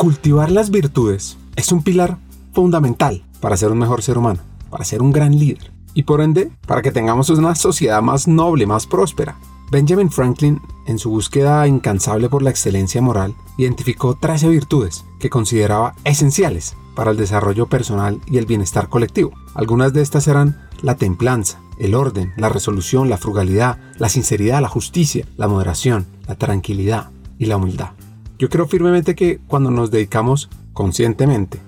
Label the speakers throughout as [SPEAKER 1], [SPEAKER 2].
[SPEAKER 1] cultivar las virtudes es un pilar fundamental para ser un mejor ser humano, para ser un gran líder y por ende para que tengamos una sociedad más noble, más próspera. Benjamin Franklin, en su búsqueda incansable por la excelencia moral, identificó 13 virtudes que consideraba esenciales para el desarrollo personal y el bienestar colectivo. Algunas de estas eran la templanza, el orden, la resolución, la frugalidad, la sinceridad, la justicia, la moderación, la tranquilidad y la humildad. Yo creo firmemente que cuando nos dedicamos conscientemente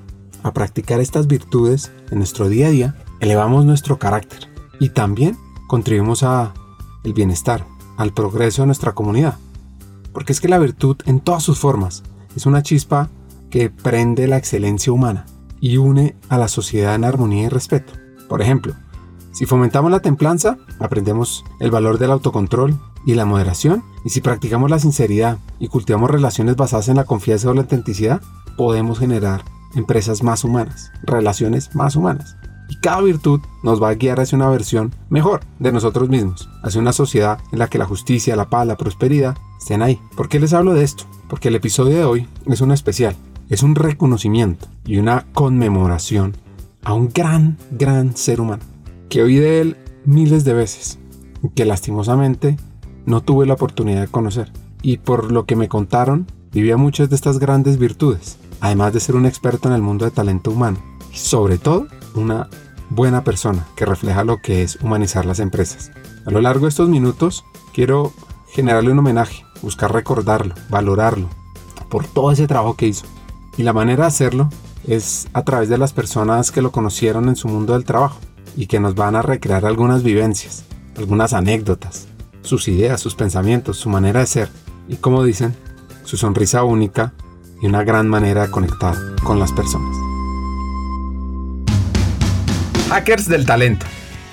[SPEAKER 1] a practicar estas virtudes en nuestro día a día, elevamos nuestro carácter y también contribuimos a el bienestar, al progreso de nuestra comunidad. Porque es que la virtud en todas sus formas es una chispa que prende la excelencia humana y une a la sociedad en armonía y respeto. Por ejemplo, si fomentamos la templanza, aprendemos el valor del autocontrol y la moderación, y si practicamos la sinceridad y cultivamos relaciones basadas en la confianza o la autenticidad, podemos generar empresas más humanas, relaciones más humanas. Y cada virtud nos va a guiar hacia una versión mejor de nosotros mismos, hacia una sociedad en la que la justicia, la paz, la prosperidad estén ahí. ¿Por qué les hablo de esto? Porque el episodio de hoy es un especial, es un reconocimiento y una conmemoración a un gran, gran ser humano, que oí de él miles de veces, que lastimosamente no tuve la oportunidad de conocer. Y por lo que me contaron, vivía muchas de estas grandes virtudes, además de ser un experto en el mundo de talento humano. Y sobre todo, una buena persona que refleja lo que es humanizar las empresas. A lo largo de estos minutos quiero generarle un homenaje, buscar recordarlo, valorarlo por todo ese trabajo que hizo. Y la manera de hacerlo es a través de las personas que lo conocieron en su mundo del trabajo y que nos van a recrear algunas vivencias, algunas anécdotas, sus ideas, sus pensamientos, su manera de ser y como dicen, su sonrisa única y una gran manera de conectar con las personas. Hackers del Talento,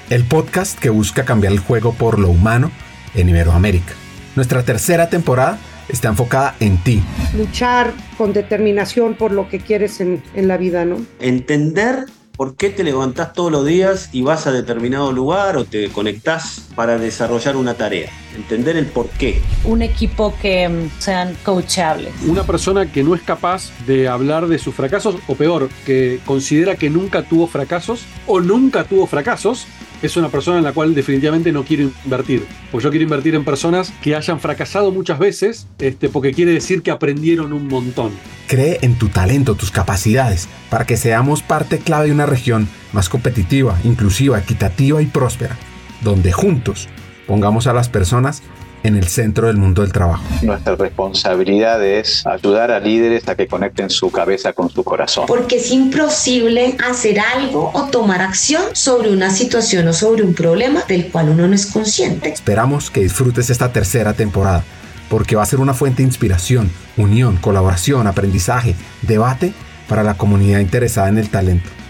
[SPEAKER 1] el podcast que busca cambiar el juego por lo humano en Iberoamérica. Nuestra tercera temporada está enfocada en ti.
[SPEAKER 2] Luchar con determinación por lo que quieres en, en la vida, ¿no?
[SPEAKER 3] Entender por qué te levantás todos los días y vas a determinado lugar o te conectás para desarrollar una tarea. Entender el por qué.
[SPEAKER 4] Un equipo que mm, sean coachables.
[SPEAKER 5] Una persona que no es capaz de hablar de sus fracasos o peor, que considera que nunca tuvo fracasos o nunca tuvo fracasos es una persona en la cual definitivamente no quiero invertir. Porque yo quiero invertir en personas que hayan fracasado muchas veces, este, porque quiere decir que aprendieron un montón.
[SPEAKER 1] Cree en tu talento, tus capacidades, para que seamos parte clave de una región más competitiva, inclusiva, equitativa y próspera, donde juntos pongamos a las personas en el centro del mundo del trabajo.
[SPEAKER 6] Nuestra responsabilidad es ayudar a líderes a que conecten su cabeza con su corazón.
[SPEAKER 7] Porque es imposible hacer algo o tomar acción sobre una situación o sobre un problema del cual uno no es consciente.
[SPEAKER 1] Esperamos que disfrutes esta tercera temporada, porque va a ser una fuente de inspiración, unión, colaboración, aprendizaje, debate para la comunidad interesada en el talento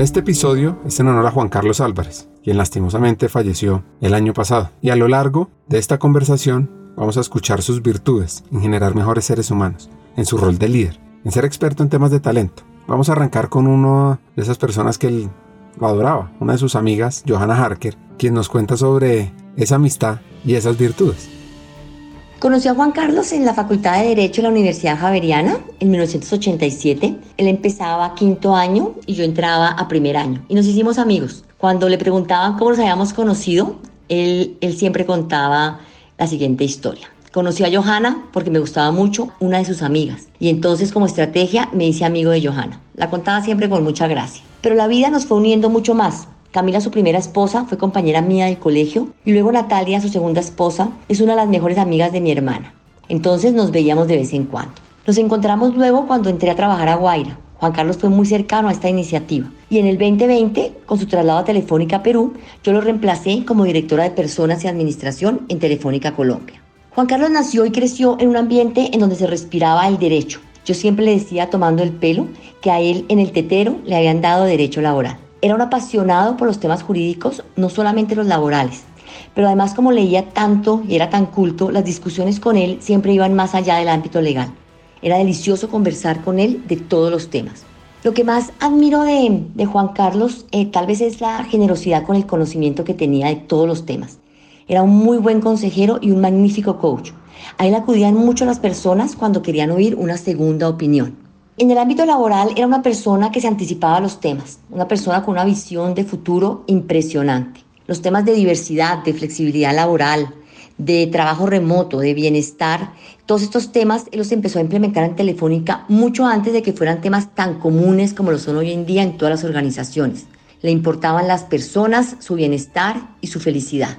[SPEAKER 1] Este episodio es en honor a Juan Carlos Álvarez, quien lastimosamente falleció el año pasado. Y a lo largo de esta conversación vamos a escuchar sus virtudes en generar mejores seres humanos, en su rol de líder, en ser experto en temas de talento. Vamos a arrancar con una de esas personas que él adoraba, una de sus amigas, Johanna Harker, quien nos cuenta sobre esa amistad y esas virtudes.
[SPEAKER 7] Conocí a Juan Carlos en la Facultad de Derecho de la Universidad Javeriana en 1987. Él empezaba quinto año y yo entraba a primer año. Y nos hicimos amigos. Cuando le preguntaban cómo nos habíamos conocido, él, siempre contaba la siguiente historia. Conocí a Johanna porque me gustaba mucho una de sus amigas y entonces como estrategia me hice amigo de Johanna. La contaba siempre con mucha gracia. Pero la vida nos fue uniendo mucho más. Camila, su primera esposa, fue compañera mía del colegio y luego Natalia, su segunda esposa, es una de las mejores amigas de mi hermana. Entonces nos veíamos de vez en cuando. Nos encontramos luego cuando entré a trabajar a Guaira. Juan Carlos fue muy cercano a esta iniciativa. Y en el 2020, con su traslado a Telefónica Perú, yo lo reemplacé como directora de Personas y Administración en Telefónica Colombia. Juan Carlos nació y creció en un ambiente en donde se respiraba el derecho. Yo siempre le decía, tomando el pelo, que a él en el tetero le habían dado derecho laboral. Era un apasionado por los temas jurídicos, no solamente los laborales, pero además como leía tanto y era tan culto, las discusiones con él siempre iban más allá del ámbito legal. Era delicioso conversar con él de todos los temas. Lo que más admiro de, Juan Carlos eh, tal vez es la generosidad con el conocimiento que tenía de todos los temas. Era un muy buen consejero y un magnífico coach. A él acudían mucho las personas cuando querían oír una segunda opinión. En el ámbito laboral era una persona que se anticipaba a los temas, una persona con una visión de futuro impresionante. Los temas de diversidad, de flexibilidad laboral, de trabajo remoto, de bienestar, todos estos temas él los empezó a implementar en Telefónica mucho antes de que fueran temas tan comunes como lo son hoy en día en todas las organizaciones. Le importaban las personas, su bienestar y su felicidad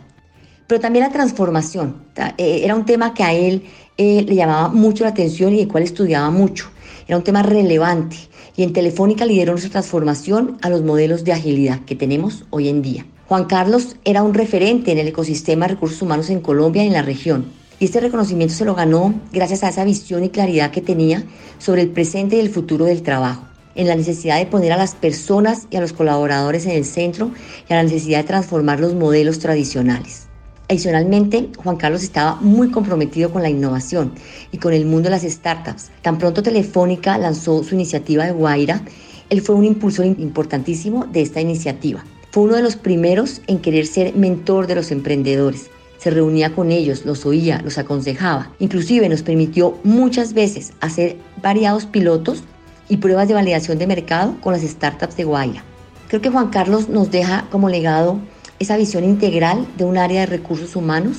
[SPEAKER 7] pero también la transformación. Eh, era un tema que a él eh, le llamaba mucho la atención y el cual estudiaba mucho. Era un tema relevante y en Telefónica lideró nuestra transformación a los modelos de agilidad que tenemos hoy en día. Juan Carlos era un referente en el ecosistema de recursos humanos en Colombia y en la región. Y este reconocimiento se lo ganó gracias a esa visión y claridad que tenía sobre el presente y el futuro del trabajo, en la necesidad de poner a las personas y a los colaboradores en el centro y a la necesidad de transformar los modelos tradicionales. Adicionalmente, Juan Carlos estaba muy comprometido con la innovación y con el mundo de las startups. Tan pronto Telefónica lanzó su iniciativa de Guaira, él fue un impulsor importantísimo de esta iniciativa. Fue uno de los primeros en querer ser mentor de los emprendedores. Se reunía con ellos, los oía, los aconsejaba. Inclusive nos permitió muchas veces hacer variados pilotos y pruebas de validación de mercado con las startups de Guaira. Creo que Juan Carlos nos deja como legado esa visión integral de un área de recursos humanos,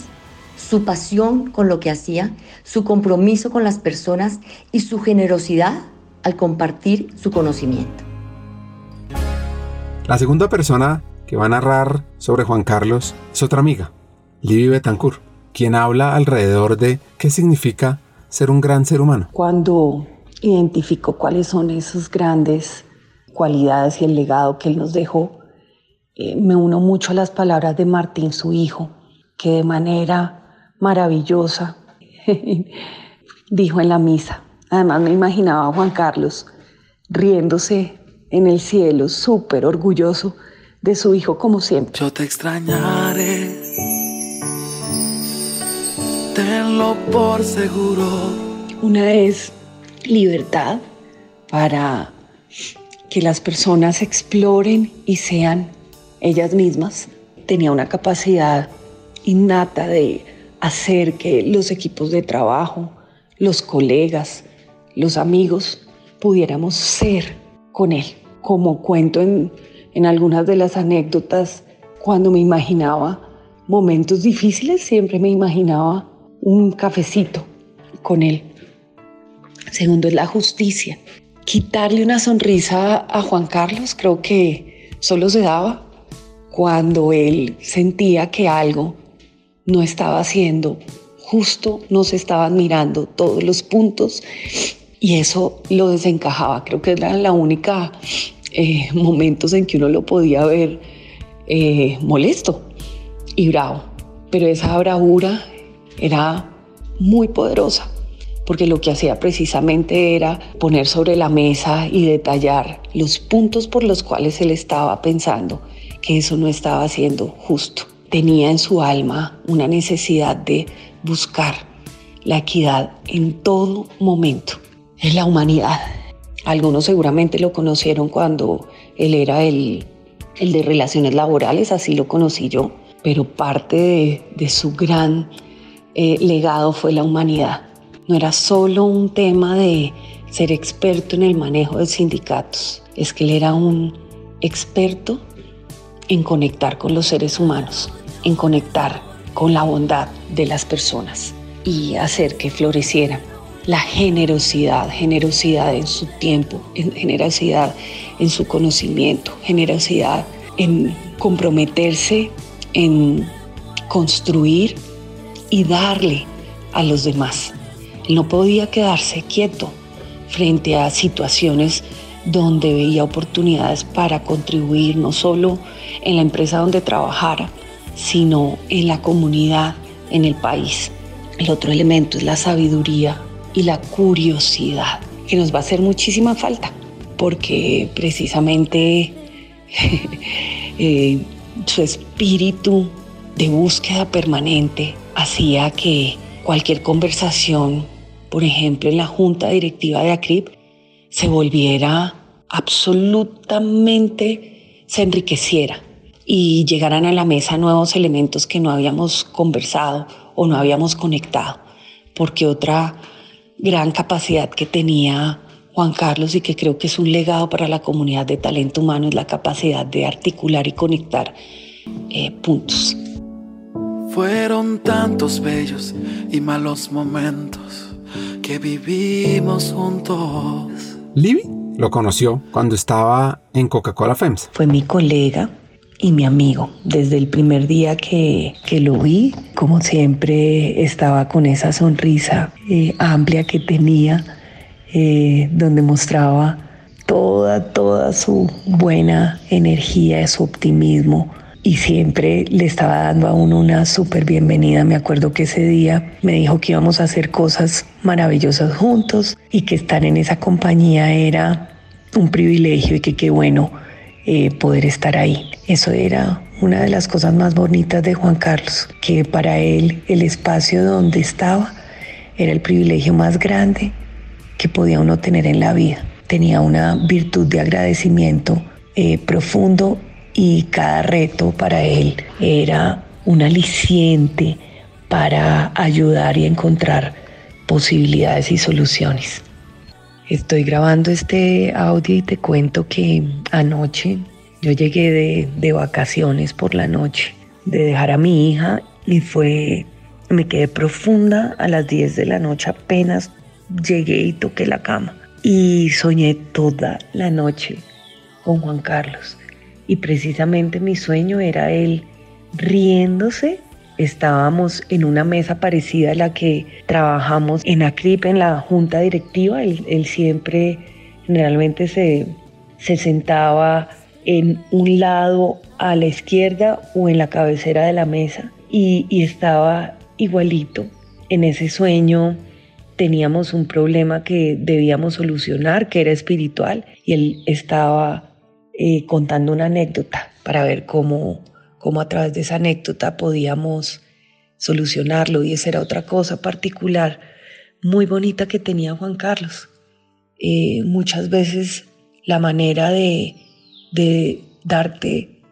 [SPEAKER 7] su pasión con lo que hacía, su compromiso con las personas y su generosidad al compartir su conocimiento.
[SPEAKER 1] La segunda persona que va a narrar sobre Juan Carlos es otra amiga, Libby Betancourt, quien habla alrededor de qué significa ser un gran ser humano.
[SPEAKER 8] Cuando identifico cuáles son esas grandes cualidades y el legado que él nos dejó, eh, me uno mucho a las palabras de Martín, su hijo, que de manera maravillosa dijo en la misa. Además me imaginaba a Juan Carlos riéndose en el cielo, súper orgulloso de su hijo como siempre.
[SPEAKER 9] Yo te extrañaré, tenlo por seguro.
[SPEAKER 8] Una es libertad para que las personas exploren y sean ellas mismas. Tenía una capacidad innata de hacer que los equipos de trabajo, los colegas, los amigos, pudiéramos ser con él. Como cuento en, en algunas de las anécdotas, cuando me imaginaba momentos difíciles, siempre me imaginaba un cafecito con él. Segundo es la justicia. Quitarle una sonrisa a Juan Carlos creo que solo se daba cuando él sentía que algo no estaba haciendo justo, no se estaban mirando todos los puntos y eso lo desencajaba. Creo que era la única eh, momentos en que uno lo podía ver eh, molesto y bravo. Pero esa bravura era muy poderosa porque lo que hacía precisamente era poner sobre la mesa y detallar los puntos por los cuales él estaba pensando que eso no estaba siendo justo. Tenía en su alma una necesidad de buscar la equidad en todo momento. Es la humanidad. Algunos seguramente lo conocieron cuando él era el, el de relaciones laborales, así lo conocí yo, pero parte de, su gran eh, legado fue la humanidad. No era solo un tema de ser experto en el manejo de sindicatos, es que él era un experto en conectar con los seres humanos, en conectar con la bondad de las personas. y hacer que florecieran. La generosidad, generosidad en su tiempo, generosidad en su conocimiento, generosidad en comprometerse, en construir y darle a los demás. No podía quedarse quieto frente a situaciones donde veía oportunidades para contribuir no solo en la empresa donde trabajara, sino en la comunidad, en el país. El otro elemento es la sabiduría y la curiosidad, que nos va a hacer muchísima falta, porque precisamente eh, su espíritu de búsqueda permanente hacía que cualquier conversación, por ejemplo en la junta directiva de ACRIP, se volviera absolutamente, se enriqueciera y llegaran a la mesa nuevos elementos que no habíamos conversado o no habíamos conectado, porque otra gran capacidad que tenía Juan Carlos y que creo que es un legado para la comunidad de talento humano es la capacidad de articular y conectar eh, puntos.
[SPEAKER 9] Fueron tantos bellos y malos momentos que vivimos juntos.
[SPEAKER 1] Libby lo conoció cuando estaba en Coca-Cola FEMS.
[SPEAKER 8] Fue mi colega y mi amigo. Desde el primer día que, que lo vi, como siempre, estaba con esa sonrisa eh, amplia que tenía, eh, donde mostraba toda, toda su buena energía, su optimismo y siempre le estaba dando a uno una súper bienvenida. Me acuerdo que ese día me dijo que íbamos a hacer cosas maravillosas juntos y que estar en esa compañía era un privilegio y que qué bueno eh, poder estar ahí. Eso era una de las cosas más bonitas de Juan Carlos, que para él el espacio donde estaba era el privilegio más grande que podía uno tener en la vida. Tenía una virtud de agradecimiento eh, profundo y cada reto para él era un aliciente para ayudar y encontrar posibilidades y soluciones. Estoy grabando este audio y te cuento que anoche yo llegué de, de, vacaciones por la noche, de dejar a mi hija y fue, me quedé profunda a las 10 de la noche apenas llegué y toqué la cama y soñé toda la noche con Juan Carlos y precisamente mi sueño era él riéndose. Estábamos en una mesa parecida a la que trabajamos en ACRIP, en la junta directiva. Él, siempre generalmente se, se sentaba en un lado a la izquierda o en la cabecera de la mesa y, y, estaba igualito. En ese sueño teníamos un problema que debíamos solucionar, que era espiritual, y él estaba eh, contando una anécdota para ver cómo, cómo a través de esa anécdota podíamos solucionarlo y esa era otra cosa particular muy bonita que tenía Juan Carlos. Eh, muchas veces la manera de, darte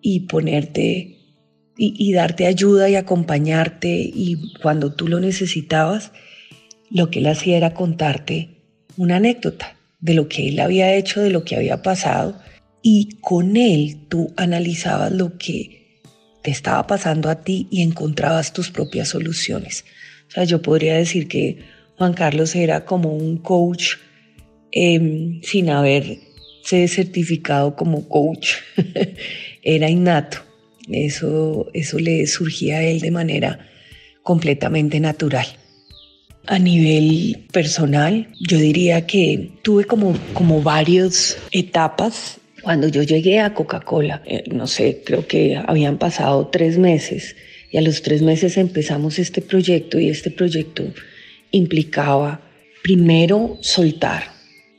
[SPEAKER 8] y ponerte y, y, darte ayuda y acompañarte y cuando tú lo necesitabas, lo que él hacía era contarte una anécdota de lo que él había hecho, de lo que había pasado y con él tú analizabas lo que te estaba pasando a ti y encontrabas tus propias soluciones. O sea, yo podría decir que Juan Carlos era como un coach em, sin haberse certificado como coach. era innato. Eso, eso le surgía a él de manera completamente natural. A nivel personal, yo diría que tuve como, como varias etapas cuando yo llegué a Coca-Cola, eh, no sé, creo que habían pasado tres meses y a los tres meses empezamos este proyecto y este proyecto implicaba primero soltar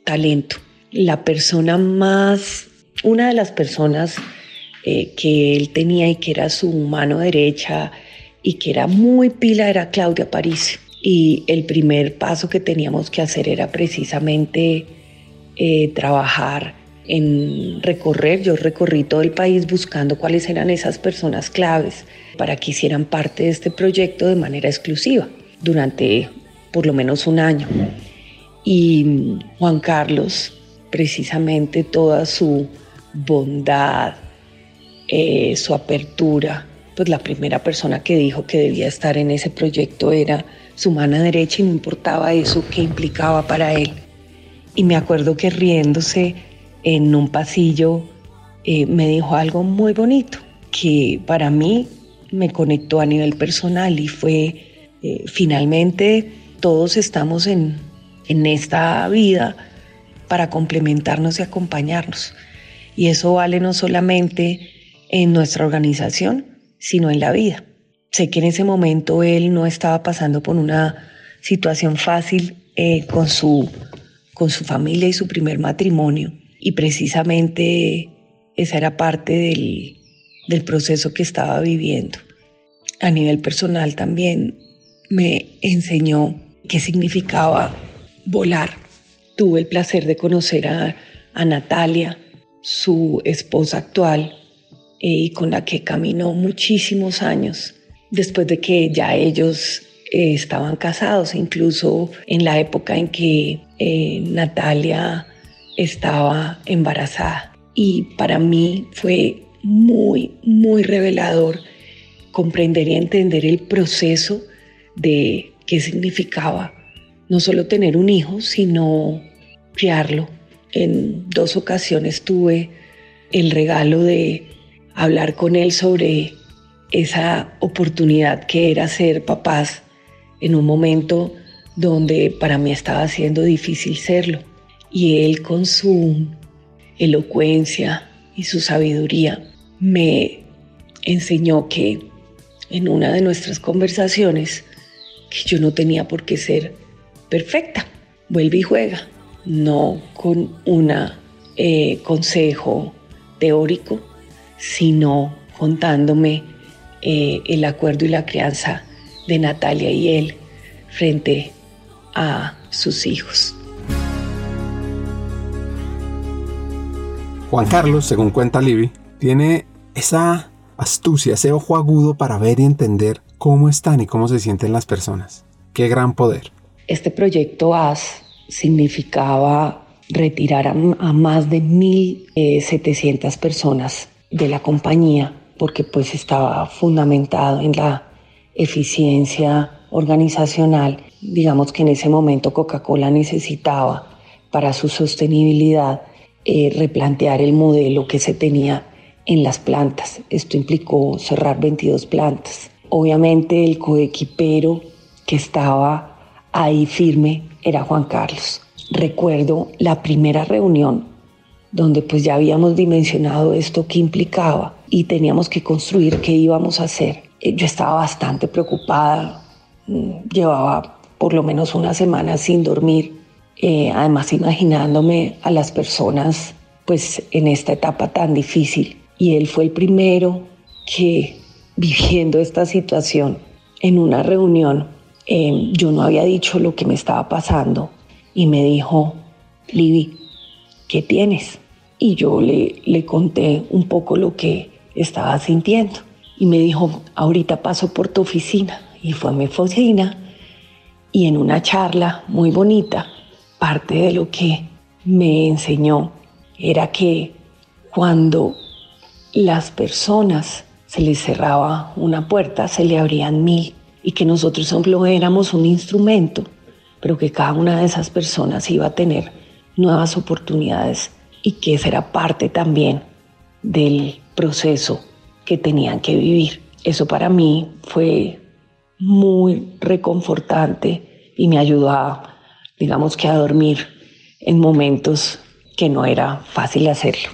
[SPEAKER 8] talento. La persona más, una de las personas eh, que él tenía y que era su mano derecha y que era muy pila era Claudia París. Y el primer paso que teníamos que hacer era precisamente eh, trabajar en recorrer. Yo recorrí todo el país buscando cuáles eran esas personas claves para que hicieran parte de este proyecto de manera exclusiva durante por lo menos un año. Y Juan Carlos, precisamente toda su bondad, eh, su apertura, pues la primera persona que dijo que debía estar en ese proyecto era su mano derecha y no importaba eso que implicaba para él. Y me acuerdo que riéndose en un pasillo eh, me dijo algo muy bonito que para mí me conectó a nivel personal y fue eh, finalmente todos estamos en, en esta vida para complementarnos y acompañarnos. Y eso vale no solamente en nuestra organización, sino en la vida. Sé que en ese momento él no estaba pasando por una situación fácil eh, con, su, con su familia y su primer matrimonio. Y precisamente esa era parte del, del proceso que estaba viviendo. A nivel personal también me enseñó qué significaba volar. Tuve el placer de conocer a, a Natalia, su esposa actual, eh, y con la que caminó muchísimos años después de que ya ellos eh, estaban casados, incluso en la época en que eh, Natalia estaba embarazada. Y para mí fue muy, muy revelador comprender y entender el proceso de qué significaba no solo tener un hijo, sino criarlo. En dos ocasiones tuve el regalo de hablar con él sobre esa oportunidad que era ser papás en un momento donde para mí estaba siendo difícil serlo. Y él con su elocuencia y su sabiduría me enseñó que en una de nuestras conversaciones que yo no tenía por qué ser perfecta. Vuelve y juega, no con un eh, consejo teórico, sino contándome eh, el acuerdo y la crianza de Natalia y él frente a sus hijos.
[SPEAKER 1] Juan Carlos, según cuenta Libby, tiene esa astucia, ese ojo agudo para ver y entender cómo están y cómo se sienten las personas. Qué gran poder.
[SPEAKER 8] Este proyecto AS significaba retirar a, más de 1.700 eh, personas de la compañía porque pues estaba fundamentado en la eficiencia organizacional. Digamos que en ese momento Coca-Cola necesitaba para su sostenibilidad eh, replantear el modelo que se tenía en las plantas. Esto implicó cerrar 22 plantas. Obviamente el coequipero que estaba ahí firme era Juan Carlos. Recuerdo la primera reunión donde pues ya habíamos dimensionado esto que implicaba y teníamos que construir qué íbamos a hacer. Eh, yo estaba bastante preocupada, mm, llevaba por lo menos una semana sin dormir, eh, además imaginándome a las personas pues en esta etapa tan difícil. Y él fue el primero que viviendo esta situación en una reunión, eh, yo no había dicho lo que me estaba pasando y me dijo, Libby, ¿qué tienes? Y yo le, le conté un poco lo que estaba sintiendo. Y me dijo, ahorita paso por tu oficina. Y fue a mi oficina y en una charla muy bonita, parte de lo que me enseñó era que cuando las personas se les cerraba una puerta, se le abrían mil y que nosotros solo éramos un instrumento, pero que cada una de esas personas iba a tener nuevas oportunidades y que esa era parte también del proceso que tenían que vivir. Eso para mí fue muy reconfortante y me ayudó a, digamos que a dormir en momentos que no era fácil hacerlo.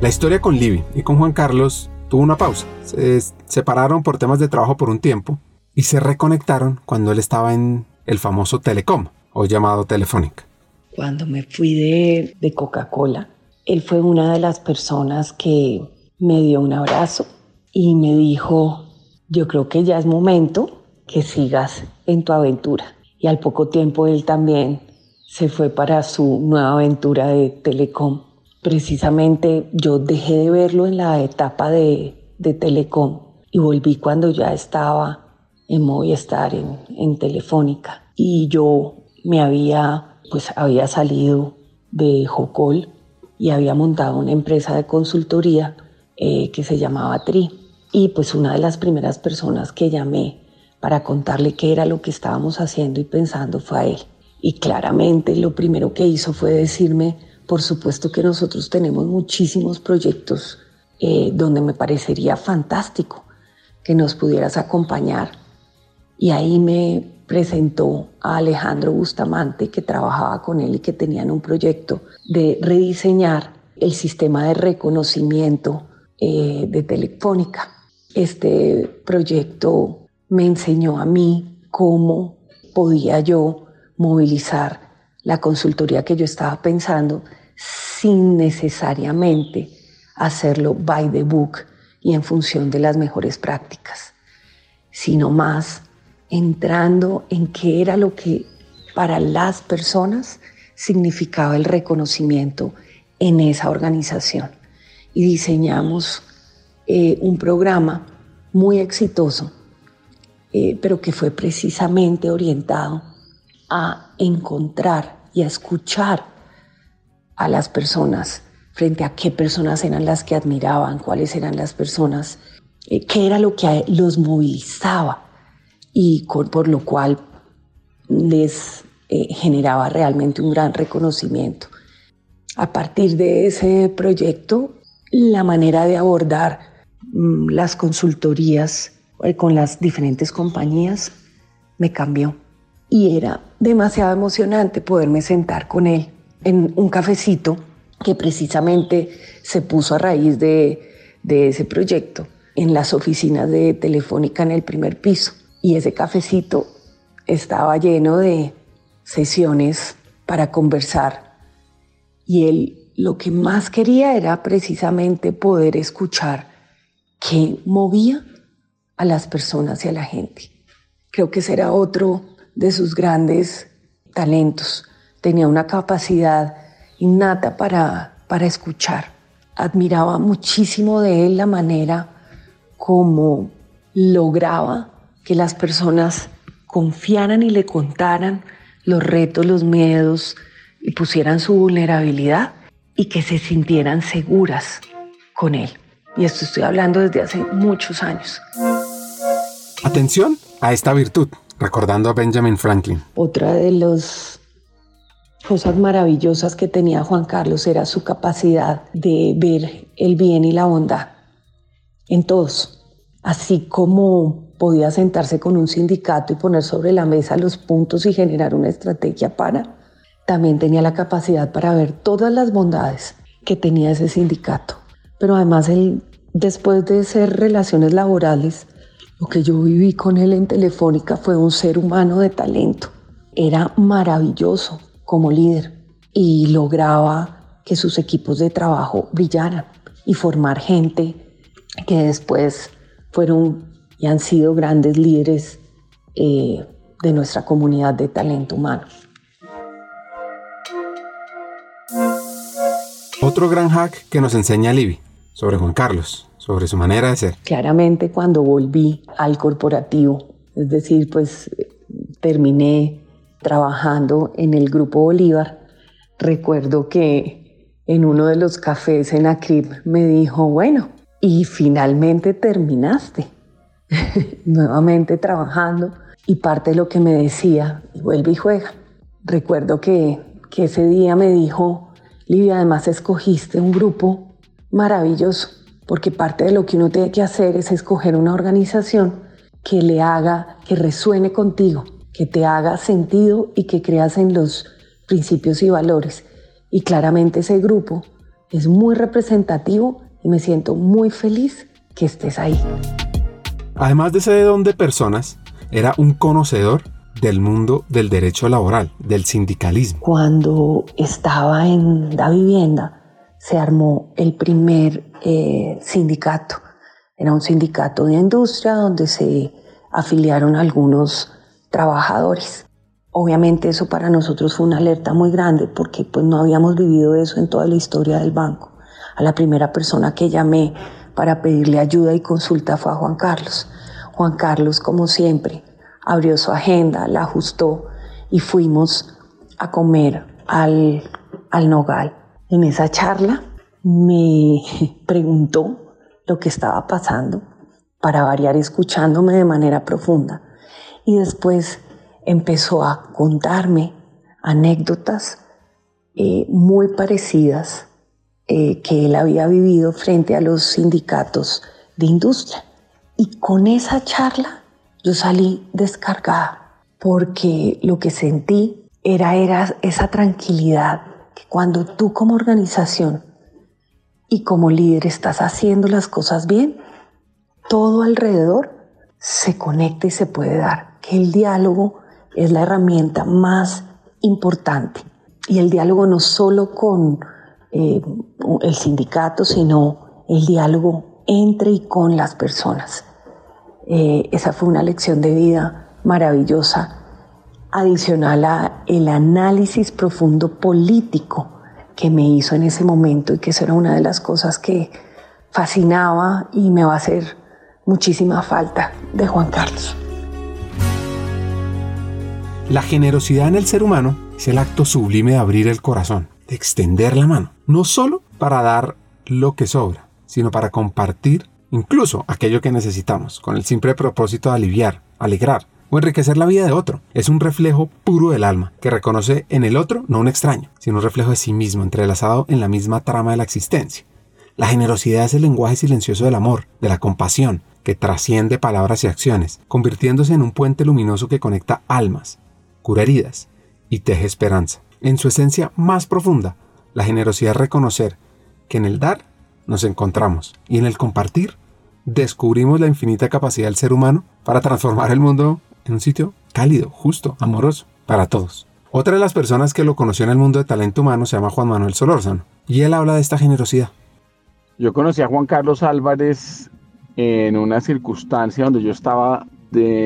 [SPEAKER 1] La historia con Libby y con Juan Carlos tuvo una pausa. Se separaron por temas de trabajo por un tiempo y se reconectaron cuando él estaba en el famoso Telecom o llamado Telefónica.
[SPEAKER 8] Cuando me fui de, de Coca-Cola, él fue una de las personas que me dio un abrazo y me dijo, yo creo que ya es momento que sigas en tu aventura. Y al poco tiempo él también se fue para su nueva aventura de Telecom. Precisamente yo dejé de verlo en la etapa de, Telecom y volví cuando ya estaba en Movistar, en, en Telefónica. Y yo me había, pues había salido de Jocol y había montado una empresa de consultoría eh, que se llamaba TRI. Y pues una de las primeras personas que llamé para contarle qué era lo que estábamos haciendo y pensando fue a él. Y claramente lo primero que hizo fue decirme, por supuesto que nosotros tenemos muchísimos proyectos eh, donde me parecería fantástico que nos pudieras acompañar. Y ahí me presentó a Alejandro Bustamante, que trabajaba con él y que tenían un proyecto de rediseñar el sistema de reconocimiento eh, de Telefónica. Este proyecto me enseñó a mí cómo podía yo movilizar la consultoría que yo estaba pensando sin necesariamente hacerlo by the book y en función de las mejores prácticas, sino más entrando en qué era lo que para las personas significaba el reconocimiento en esa organización. Y diseñamos eh, un programa muy exitoso, eh, pero que fue precisamente orientado a encontrar y a escuchar a las personas frente a qué personas eran las que admiraban, cuáles eran las personas, eh, qué era lo que los movilizaba y por lo cual les eh, generaba realmente un gran reconocimiento. A partir de ese proyecto, la manera de abordar las consultorías eh, con las diferentes compañías me cambió y era demasiado emocionante poderme sentar con él en un cafecito que precisamente se puso a raíz de ese proyecto en las oficinas de Telefónica en el primer piso. Y ese cafecito estaba lleno de sesiones para conversar. Y él lo que más quería era precisamente poder escuchar qué movía a las personas y a la gente. Creo que ese era otro de sus grandes talentos. Tenía una capacidad innata para, para escuchar. Admiraba muchísimo de él la manera como lograba que las personas confiaran y le contaran los retos, los miedos y pusieran su vulnerabilidad y que se sintieran seguras con él. Y esto estoy hablando desde hace muchos años.
[SPEAKER 1] Atención a esta virtud, recordando a Benjamin Franklin.
[SPEAKER 8] Otra de las cosas maravillosas que tenía Juan Carlos era su capacidad de ver el bien y la bondad en todos, así como podía sentarse con un sindicato y poner sobre la mesa los puntos y generar una estrategia para, también tenía la capacidad para ver todas las bondades que tenía ese sindicato. Pero además él, después de ser relaciones laborales, lo que yo viví con él en Telefónica fue un ser humano de talento. Era maravilloso como líder y lograba que sus equipos de trabajo brillaran y formar gente que después fueron y han sido grandes líderes eh, de nuestra comunidad de talento humano.
[SPEAKER 1] Otro gran hack que nos enseña Libby sobre Juan Carlos, sobre su manera de ser.
[SPEAKER 8] Claramente cuando volví al corporativo, es decir, pues terminé trabajando en el Grupo Bolívar, recuerdo que en uno de los cafés en Acrib me dijo, bueno, y finalmente terminaste, nuevamente trabajando, y parte de lo que me decía, vuelve y juega. Recuerdo que, que ese día me dijo, Livia, además escogiste un grupo maravilloso, porque parte de lo que uno tiene que hacer es escoger una organización que le haga, que resuene contigo, que te haga sentido y que creas en los principios y valores. Y claramente ese grupo es muy representativo y me siento muy feliz que estés ahí.
[SPEAKER 1] Además de ser don de personas, era un conocedor del mundo del derecho laboral, del sindicalismo.
[SPEAKER 8] Cuando estaba en la vivienda, se armó el primer eh, sindicato. Era un sindicato de industria donde se afiliaron algunos trabajadores. Obviamente eso para nosotros fue una alerta muy grande porque pues no habíamos vivido eso en toda la historia del banco. A la primera persona que llamé para pedirle ayuda y consulta fue a Juan Carlos. Juan Carlos, como siempre, abrió su agenda, la ajustó y fuimos a comer al, al Nogal. En esa charla me preguntó lo que estaba pasando para variar escuchándome de manera profunda. Y después empezó a contarme anécdotas eh, muy parecidas eh, que él había vivido frente a los sindicatos de industria. Y con esa charla yo salí descargada porque lo que sentí era, era esa tranquilidad que cuando tú como organización y como líder estás haciendo las cosas bien, todo alrededor se conecta y se puede dar. Que el diálogo es la herramienta más importante. Y el diálogo no solo con eh, el sindicato, sino el diálogo entre y con las personas. Eh, esa fue una lección de vida maravillosa, adicional a el análisis profundo político que me hizo en ese momento y que eso era una de las cosas que fascinaba y me va a hacer muchísima falta de Juan Carlos.
[SPEAKER 1] La generosidad en el ser humano es el acto sublime de abrir el corazón, de extender la mano, no solo para dar lo que sobra, sino para compartir incluso aquello que necesitamos, con el simple propósito de aliviar, alegrar o enriquecer la vida de otro. Es un reflejo puro del alma, que reconoce en el otro no un extraño, sino un reflejo de sí mismo, entrelazado en la misma trama de la existencia. La generosidad es el lenguaje silencioso del amor, de la compasión, que trasciende palabras y acciones, convirtiéndose en un puente luminoso que conecta almas, cura heridas y teje esperanza. En su esencia más profunda, la generosidad es reconocer que en el dar nos encontramos y en el compartir descubrimos la infinita capacidad del ser humano para transformar el mundo en un sitio cálido, justo, amoroso, para todos. Otra de las personas que lo conoció en el mundo de talento humano se llama Juan Manuel Solórzano y él habla de esta generosidad.
[SPEAKER 10] Yo conocí a Juan Carlos Álvarez en una circunstancia donde yo estaba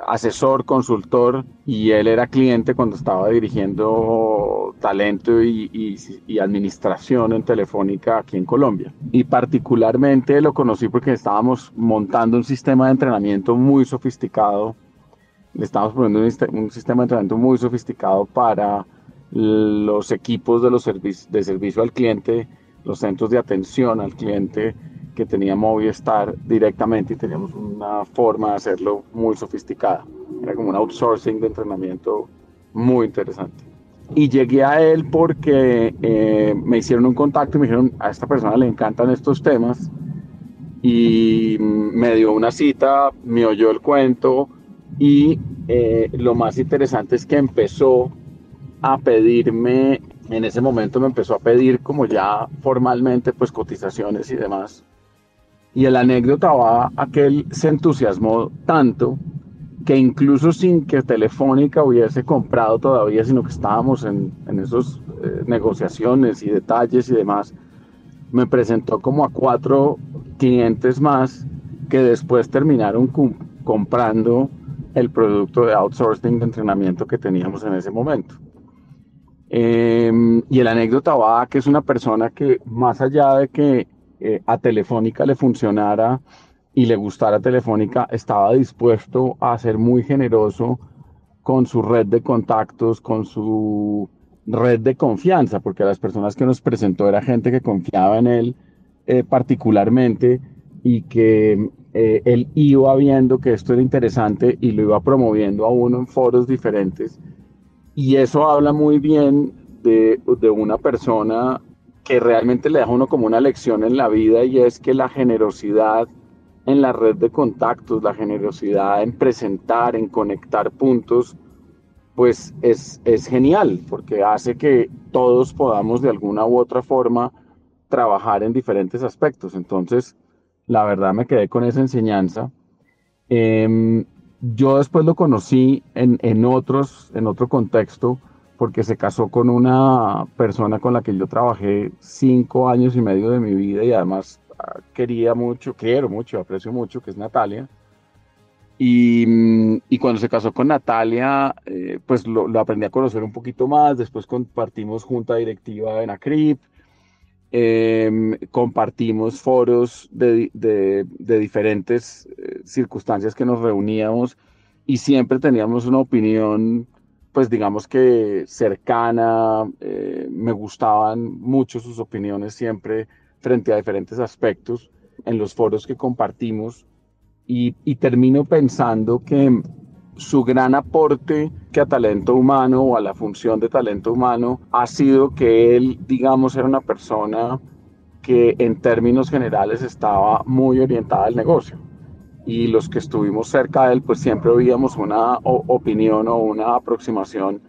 [SPEAKER 10] asesor, consultor, y él era cliente cuando estaba dirigiendo talento y, administración en Telefónica aquí en Colombia. Y particularmente lo conocí porque estábamos montando un sistema de entrenamiento muy sofisticado. Le estábamos poniendo un, sistema de entrenamiento muy sofisticado para los equipos de, los de servicio al cliente, los centros de atención al cliente, que tenía Movistar directamente y teníamos una forma de hacerlo muy sofisticada. Era como un outsourcing de entrenamiento muy interesante. Y llegué a él porque eh, me hicieron un contacto y me dijeron, a esta persona le encantan estos temas. Y me dio una cita, me oyó el cuento y eh, lo más interesante es que empezó a pedirme, en ese momento me empezó a pedir como ya formalmente pues cotizaciones y demás y el anécdota va a que él se entusiasmó tanto que incluso sin que Telefónica hubiese comprado todavía, sino que estábamos en, en esas eh, negociaciones y detalles y demás, me presentó como a cuatro clientes más que después terminaron comprando el producto de outsourcing de entrenamiento que teníamos en ese momento. Em, y el anécdota va a que es una persona que más allá de que eh, a Telefónica le funcionara y le gustara Telefónica, estaba dispuesto a ser muy generoso con su red de contactos, con su red de confianza, porque las personas que nos presentó era gente que confiaba en él eh, particularmente y que eh, él iba viendo que esto era interesante y lo iba promoviendo a uno en foros diferentes. Y eso habla muy bien de, de una persona que realmente le deja uno como una lección en la vida y es que la generosidad en la red de contactos, la generosidad en presentar, en conectar puntos, pues es, es genial porque hace que todos podamos de alguna u otra forma trabajar en diferentes aspectos. Entonces, la verdad me quedé con esa enseñanza. Em, yo después lo conocí en, en, otros, en otro contexto porque se casó con una persona con la que yo trabajé cinco años y medio de mi vida y además ah, quería mucho, quiero mucho, aprecio mucho, que es Natalia. Y, mm, y cuando se casó con Natalia, eh, pues lo, aprendí a conocer un poquito más. Después compartimos junta directiva en ACRIP, em, compartimos foros de, de, de diferentes eh, circunstancias que nos reuníamos y siempre teníamos una opinión pues digamos que cercana, eh, me gustaban mucho sus opiniones siempre frente a diferentes aspectos en los foros que compartimos y, y termino pensando que su gran aporte que a talento humano o a la función de talento humano ha sido que él, digamos, era una persona que en términos generales estaba muy orientada al negocio. Y los que estuvimos cerca de él, pues siempre oíamos una opinión o una aproximación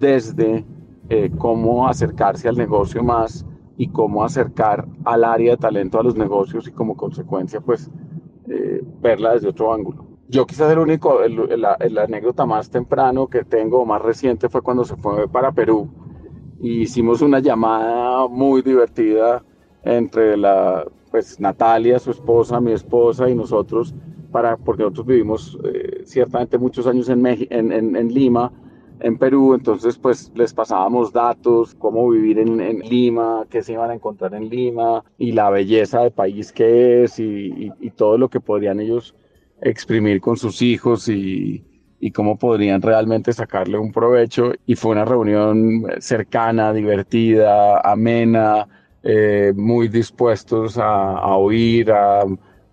[SPEAKER 10] desde eh, cómo acercarse al negocio más y cómo acercar al área de talento a los negocios y como consecuencia, pues eh, verla desde otro ángulo. Yo quizás el único, el, anécdota más temprano que tengo, más reciente, fue cuando se fue para Perú. Y hicimos una llamada muy divertida entre la, pues, Natalia, su esposa, mi esposa y nosotros, para, porque nosotros vivimos eh, ciertamente muchos años en, en, en, en, Lima, en Perú, entonces pues les pasábamos datos, cómo vivir en, Lima, qué se iban a encontrar en Lima y la belleza del país que es y, y, y todo lo que podrían ellos exprimir con sus hijos y, y cómo podrían realmente sacarle un provecho. Y fue una reunión cercana, divertida, amena, eh, muy dispuestos a, a oír,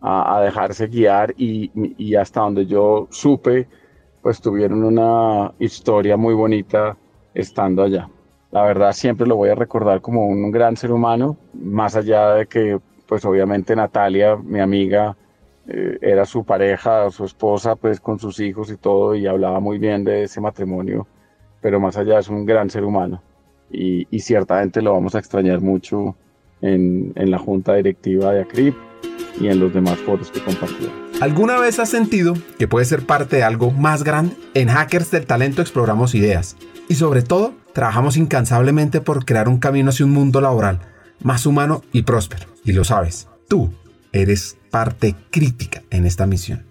[SPEAKER 10] a, dejarse guiar y, y, hasta donde yo supe, pues tuvieron una historia muy bonita estando allá. La verdad siempre lo voy a recordar como un gran ser humano, más allá de que pues obviamente Natalia, mi amiga, eh, era su pareja, su esposa, pues con sus hijos y todo, y hablaba muy bien de ese matrimonio, pero más allá es un gran ser humano y ciertamente lo vamos a extrañar mucho en, la junta directiva de ACRIP y en los demás foros que compartió.
[SPEAKER 1] ¿Alguna vez has sentido que puede ser parte de algo más grande? En Hackers del Talento exploramos ideas y sobre todo trabajamos incansablemente por crear un camino hacia un mundo laboral más humano y próspero. Y lo sabes, tú eres parte crítica en esta misión.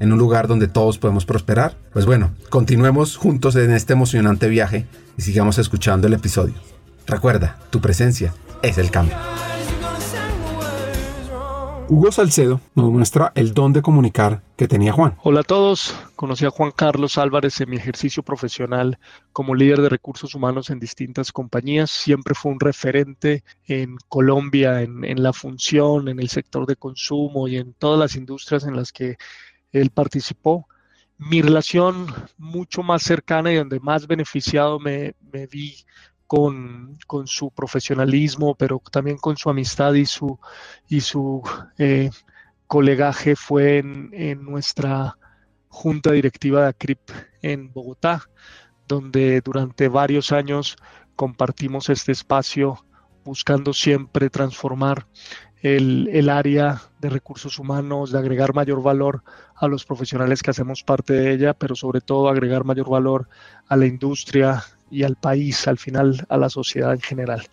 [SPEAKER 1] en un lugar donde todos podemos prosperar? Pues bueno, continuemos juntos en este emocionante viaje y sigamos escuchando el episodio. Recuerda, tu presencia es el cambio. Hugo Salcedo nos muestra el don de comunicar que tenía Juan.
[SPEAKER 11] Hola a todos, conocí a Juan Carlos Álvarez en mi ejercicio profesional como líder de recursos humanos en distintas compañías. Siempre fue un referente en Colombia, en, en la función, en el sector de consumo y en todas las industrias en las que él participó. Mi relación mucho más cercana y donde más beneficiado me, vi con, su profesionalismo, pero también con su amistad y su, y su eh, colegaje fue en, en, nuestra junta directiva de ACRIP en Bogotá, donde durante varios años compartimos este espacio buscando siempre transformar el, el, área de recursos humanos, de agregar mayor valor a los profesionales que hacemos parte de ella, pero sobre todo agregar mayor valor a la industria, y al país, al final a la sociedad en general.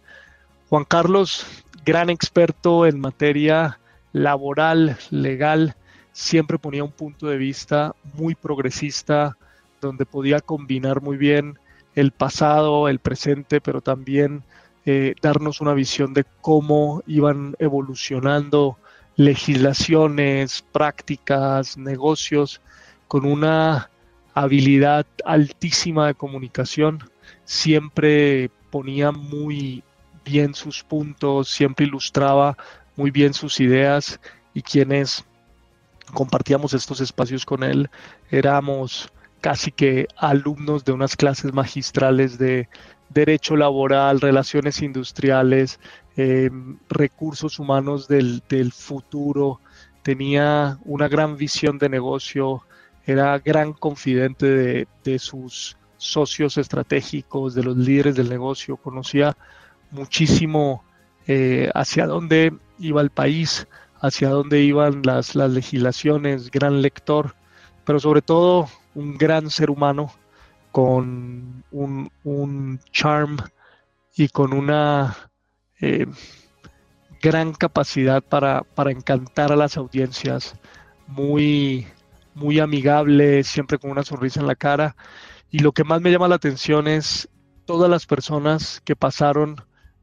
[SPEAKER 11] Juan Carlos, gran experto en materia laboral, legal, siempre ponía un punto de vista muy progresista, donde podía combinar muy bien el pasado, el presente, pero también eh, darnos una visión de cómo iban evolucionando legislaciones, prácticas, negocios, con una habilidad altísima de comunicación. Siempre ponía muy bien sus puntos, siempre ilustraba muy bien sus ideas y quienes compartíamos estos espacios con él éramos casi que alumnos de unas clases magistrales de derecho laboral, relaciones industriales, eh, recursos humanos del, del, futuro. Tenía una gran visión de negocio, era gran confidente de, de sus socios estratégicos, de los líderes del negocio, conocía muchísimo eh, hacia dónde iba el país, hacia dónde iban las, las legislaciones, gran lector, pero sobre todo un gran ser humano con un, un charm y con una eh, gran capacidad para, para, encantar a las audiencias, muy, muy amigable, siempre con una sonrisa en la cara. Y lo que más me llama la atención es todas las personas que pasaron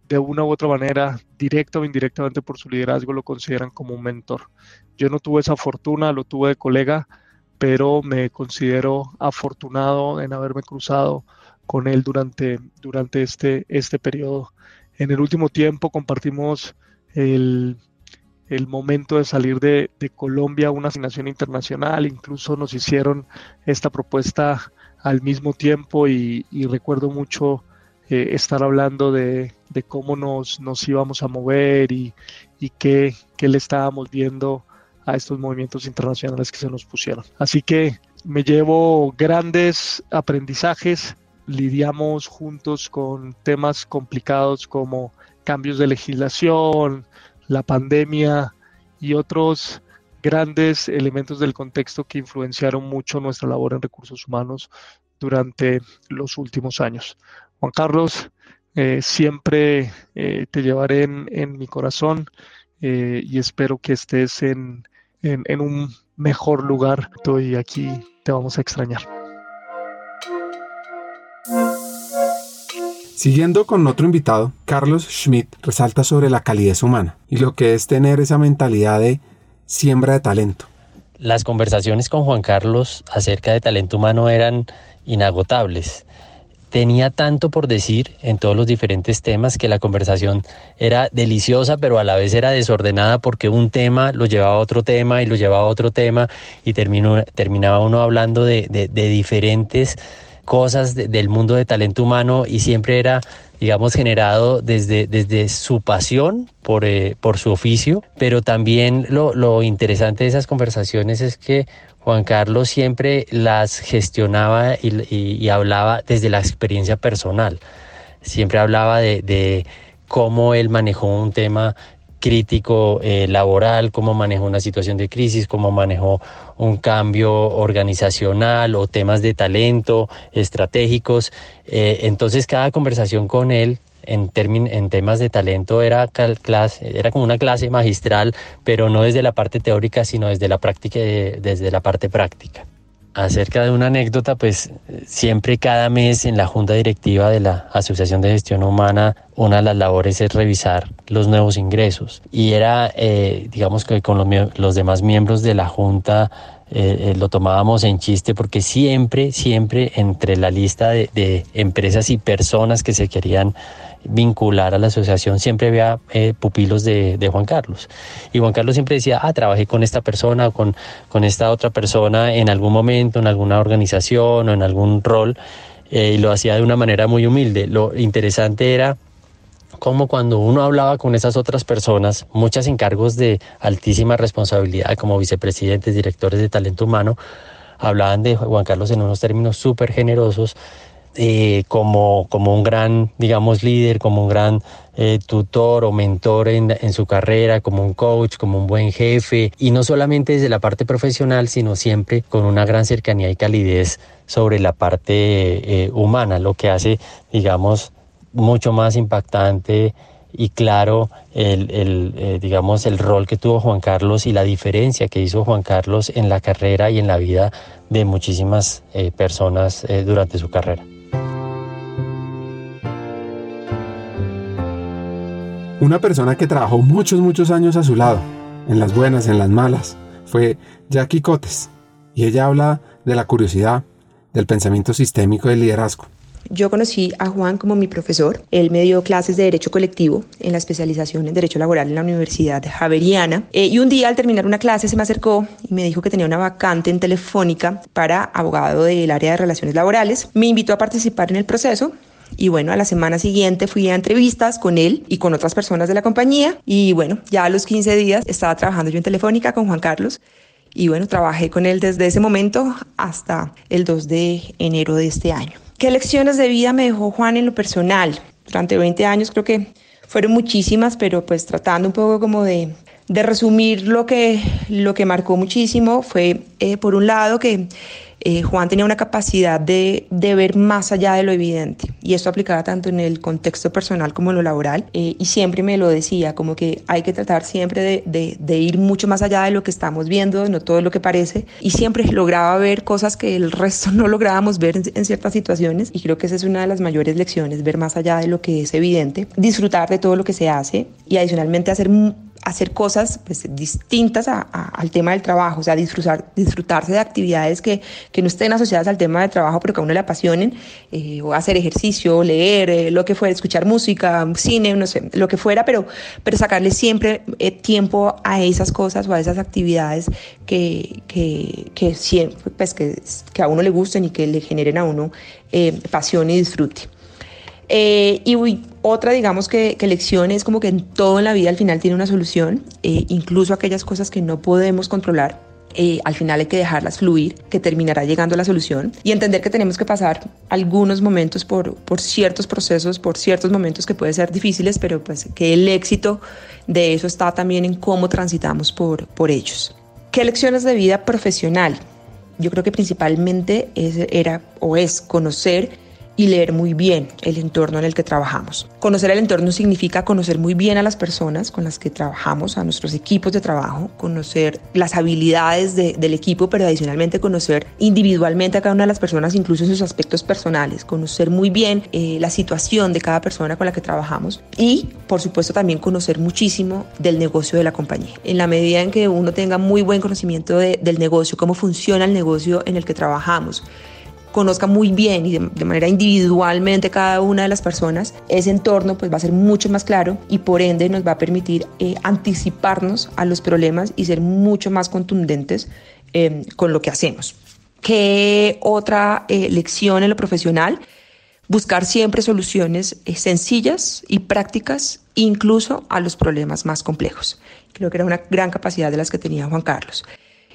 [SPEAKER 11] de una u otra manera, directa o indirectamente por su liderazgo, lo consideran como un mentor. Yo no tuve esa fortuna, lo tuve de colega, pero me considero afortunado en haberme cruzado con él durante, durante este, este periodo. En el último tiempo compartimos el, el momento de salir de, de, Colombia a una asignación internacional, incluso nos hicieron esta propuesta al mismo tiempo y, y recuerdo mucho eh, estar hablando de, de, cómo nos, nos íbamos a mover y, y qué, qué le estábamos viendo a estos movimientos internacionales que se nos pusieron. Así que me llevo grandes aprendizajes, lidiamos juntos con temas complicados como cambios de legislación, la pandemia y otros grandes elementos del contexto que influenciaron mucho nuestra labor en recursos humanos durante los últimos años. Juan Carlos, eh, siempre eh, te llevaré en, mi corazón eh, y espero que estés en, en, en un mejor lugar. Estoy aquí, te vamos a extrañar.
[SPEAKER 1] Siguiendo con otro invitado, Carlos Schmidt resalta sobre la calidez humana y lo que es tener esa mentalidad de siembra de talento.
[SPEAKER 12] Las conversaciones con Juan Carlos acerca de talento humano eran inagotables tenía tanto por decir en todos los diferentes temas que la conversación era deliciosa, pero a la vez era desordenada porque un tema lo llevaba a otro tema y lo llevaba a otro tema y terminó, terminaba uno hablando de, de, de diferentes cosas de, del mundo de talento humano y siempre era digamos, generado desde, desde su pasión por, eh, por su oficio, pero también lo, lo interesante de esas conversaciones es que Juan Carlos siempre las gestionaba y, y, hablaba desde la experiencia personal. Siempre hablaba de, de cómo él manejó un tema crítico eh, laboral, cómo manejó una situación de crisis, cómo manejó un cambio organizacional o temas de talento estratégicos. Eh, entonces cada conversación con él en, en temas de talento era, clase, era como una clase magistral, pero no desde la parte teórica, sino desde la práctica, desde la parte práctica. Acerca de una anécdota, pues siempre cada mes en la junta directiva de la Asociación de Gestión Humana, una de las labores es revisar los nuevos ingresos. Y era, eh, digamos que con los, los demás miembros de la junta eh, eh, lo tomábamos en chiste porque siempre, siempre entre la lista de empresas y personas que se querían vincular a la asociación, siempre había eh, pupilos de, Juan Carlos. Y Juan Carlos siempre decía, ah, trabajé con esta persona o con, con esta otra persona en algún momento, en alguna organización o en algún rol, eh, y lo hacía de una manera muy humilde. Lo interesante era como cuando uno hablaba con esas otras personas, muchas encargos de altísima responsabilidad como vicepresidentes, directores de talento humano, hablaban de Juan Carlos en unos términos súper generosos, eh, como, como un gran, digamos, líder, como un gran eh, tutor o mentor en, en, su carrera, como un coach, como un buen jefe, y no solamente desde la parte profesional, sino siempre con una gran cercanía y calidez sobre la parte eh, humana, lo que hace, digamos, mucho más impactante y claro el, el digamos el rol que tuvo Juan Carlos y la diferencia que hizo Juan Carlos en la carrera y en la vida de muchísimas personas durante su carrera.
[SPEAKER 1] Una persona que trabajó muchos, muchos años a su lado, en las buenas, en las malas, fue Jackie Cotes. Y ella habla de la curiosidad, del pensamiento sistémico del liderazgo.
[SPEAKER 13] Yo conocí a Juan como mi profesor. Él me dio clases de Derecho Colectivo en la especialización en Derecho Laboral en la Universidad Javeriana. Eh, y un día al terminar una clase se me acercó y me dijo que tenía una vacante en Telefónica para abogado del área de relaciones laborales. Me invitó a participar en el proceso. Y bueno, a la semana siguiente fui a entrevistas con él y con otras personas de la compañía. Y bueno, ya a los 15 días estaba trabajando yo en Telefónica con Juan Carlos y bueno, trabajé con él desde ese momento hasta el 2 de enero de este año. ¿Qué lecciones de vida me dejó Juan en lo personal? Durante 20 años creo que fueron muchísimas, pero pues tratando un poco como de, de resumir lo que, lo que marcó muchísimo fue, eh, por un lado, que eh, Juan tenía una capacidad de, de, ver más allá de lo evidente y esto aplicaba tanto en el contexto personal como en lo laboral eh, y siempre me lo decía, como que hay que tratar siempre de, de, ir mucho más allá de lo que estamos viendo, no todo lo que parece y siempre lograba ver cosas que el resto no lográbamos ver en, en ciertas situaciones y creo que esa es una de las mayores lecciones, ver más allá de lo que es evidente, disfrutar de todo lo que se hace y adicionalmente hacer hacer cosas pues, distintas a, al tema del trabajo, o sea, disfrutar, disfrutarse de actividades que, que no estén asociadas al tema del trabajo, pero que a uno le apasionen, eh, o hacer ejercicio, leer, eh, lo que fuera, escuchar música, cine, no sé, lo que fuera, pero, pero sacarle siempre eh, tiempo a esas cosas o a esas actividades que, que, que, siempre, pues, que, que a uno le gusten y que le generen a uno pasión y disfrute. Eh, y uy, otra, digamos que, que, lección es como que en todo en la vida al final tiene una solución, eh, incluso aquellas cosas que no podemos controlar. Eh, al final hay que dejarlas fluir, que terminará llegando la solución y entender que tenemos que pasar algunos momentos por, por ciertos procesos, por ciertos momentos que pueden ser difíciles, pero pues que el éxito de eso está también en cómo transitamos por, por ellos. ¿Qué lecciones de vida profesional? Yo creo que principalmente es, era o es conocer y leer muy bien el entorno en el que trabajamos. Conocer el entorno significa conocer muy bien a las personas con las que trabajamos, a nuestros equipos de trabajo, conocer las habilidades de, del equipo, pero adicionalmente conocer individualmente a cada una de las personas, incluso sus aspectos personales, conocer muy bien eh, la situación de cada persona con la que trabajamos y, por supuesto, también conocer muchísimo del negocio de la compañía. En la medida en que uno tenga muy buen conocimiento de, del negocio, cómo funciona el negocio en el que trabajamos, conozca muy bien y de, manera individualmente cada una de las personas, ese entorno pues va a ser mucho más claro y por ende nos va a permitir eh, anticiparnos a los problemas y ser mucho más contundentes eh, con lo que hacemos. ¿Qué otra eh, lección en lo profesional? Buscar siempre soluciones eh, sencillas y prácticas, incluso a los problemas más complejos. Creo que era una gran capacidad de las que tenía Juan Carlos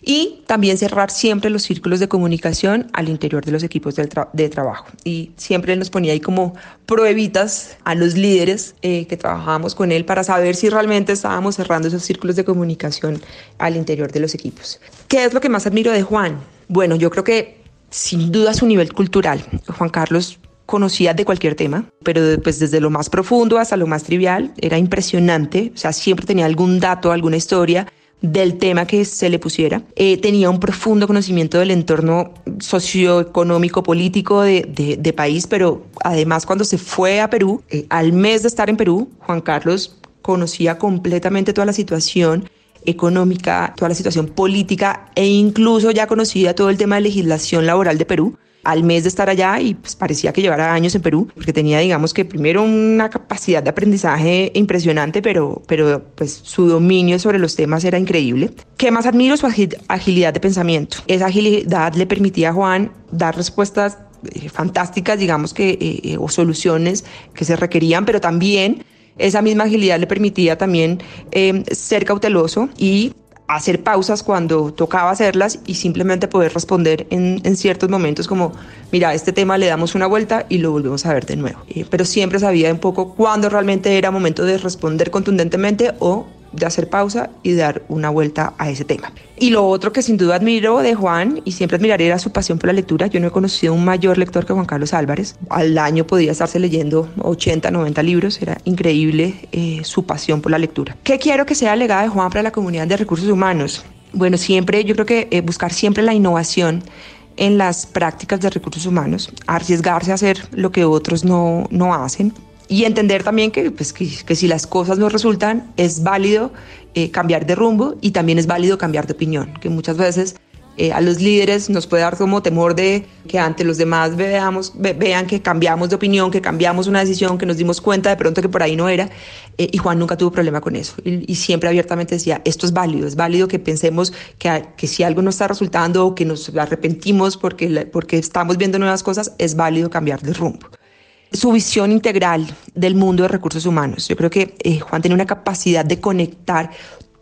[SPEAKER 13] y también cerrar siempre los círculos de comunicación al interior de los equipos de, tra de trabajo. Y siempre nos ponía ahí como pruebitas a los líderes eh, que trabajábamos con él para saber si realmente estábamos cerrando esos círculos de comunicación al interior de los equipos. ¿Qué es lo que más admiro de Juan? Bueno, yo creo que sin duda su nivel cultural. Juan Carlos conocía de cualquier tema, pero pues desde lo más profundo hasta lo más trivial, era impresionante, o sea, siempre tenía algún dato, alguna historia del tema que se le pusiera. Eh, tenía un profundo conocimiento del entorno socioeconómico, político de, país, pero además cuando se fue a Perú, eh, al mes de estar en Perú, Juan Carlos conocía completamente toda la situación económica, toda la situación política e incluso ya conocía todo el tema de legislación laboral de Perú al mes de estar allá y pues parecía que llevara años en Perú, porque tenía, digamos que primero una capacidad de aprendizaje impresionante, pero, pero pues su dominio sobre los temas era increíble. ¿Qué más admiro? Su agilidad de pensamiento. Esa agilidad le permitía a Juan dar respuestas eh, fantásticas, digamos que, eh, o soluciones que se requerían, pero también esa misma agilidad le permitía también eh, ser cauteloso y hacer pausas cuando tocaba hacerlas y simplemente poder responder en, en, ciertos momentos como, mira, este tema le damos una vuelta y lo volvemos a ver de nuevo. Eh, pero siempre sabía un poco cuándo realmente era momento de responder contundentemente o de hacer pausa y dar una vuelta a ese tema. Y lo otro que sin duda admiro de Juan y siempre admiraré era su pasión por la lectura. Yo no he conocido un mayor lector que Juan Carlos Álvarez. Al año podía estarse leyendo 80, 90 libros. Era increíble eh, su pasión por la lectura. ¿Qué quiero que sea legada de Juan para la comunidad de recursos humanos? Bueno, siempre, yo creo que eh, buscar siempre la innovación en las prácticas de recursos humanos, arriesgarse a hacer lo que otros no, no hacen, y entender también que, pues, que, que, si las cosas no resultan, es válido eh, cambiar de rumbo y también es válido cambiar de opinión, que muchas veces eh, a los líderes nos puede dar como temor de que ante los demás veamos, ve, vean que cambiamos de opinión, que cambiamos una decisión, que nos dimos cuenta de pronto que por ahí no era. Eh, y Juan nunca tuvo problema con eso. Y, y, siempre abiertamente decía, esto es válido, es válido que pensemos que, que si algo no está resultando o que nos arrepentimos porque, porque estamos viendo nuevas cosas, es válido cambiar de rumbo su visión integral del mundo de recursos humanos. Yo creo que eh, Juan tiene una capacidad de conectar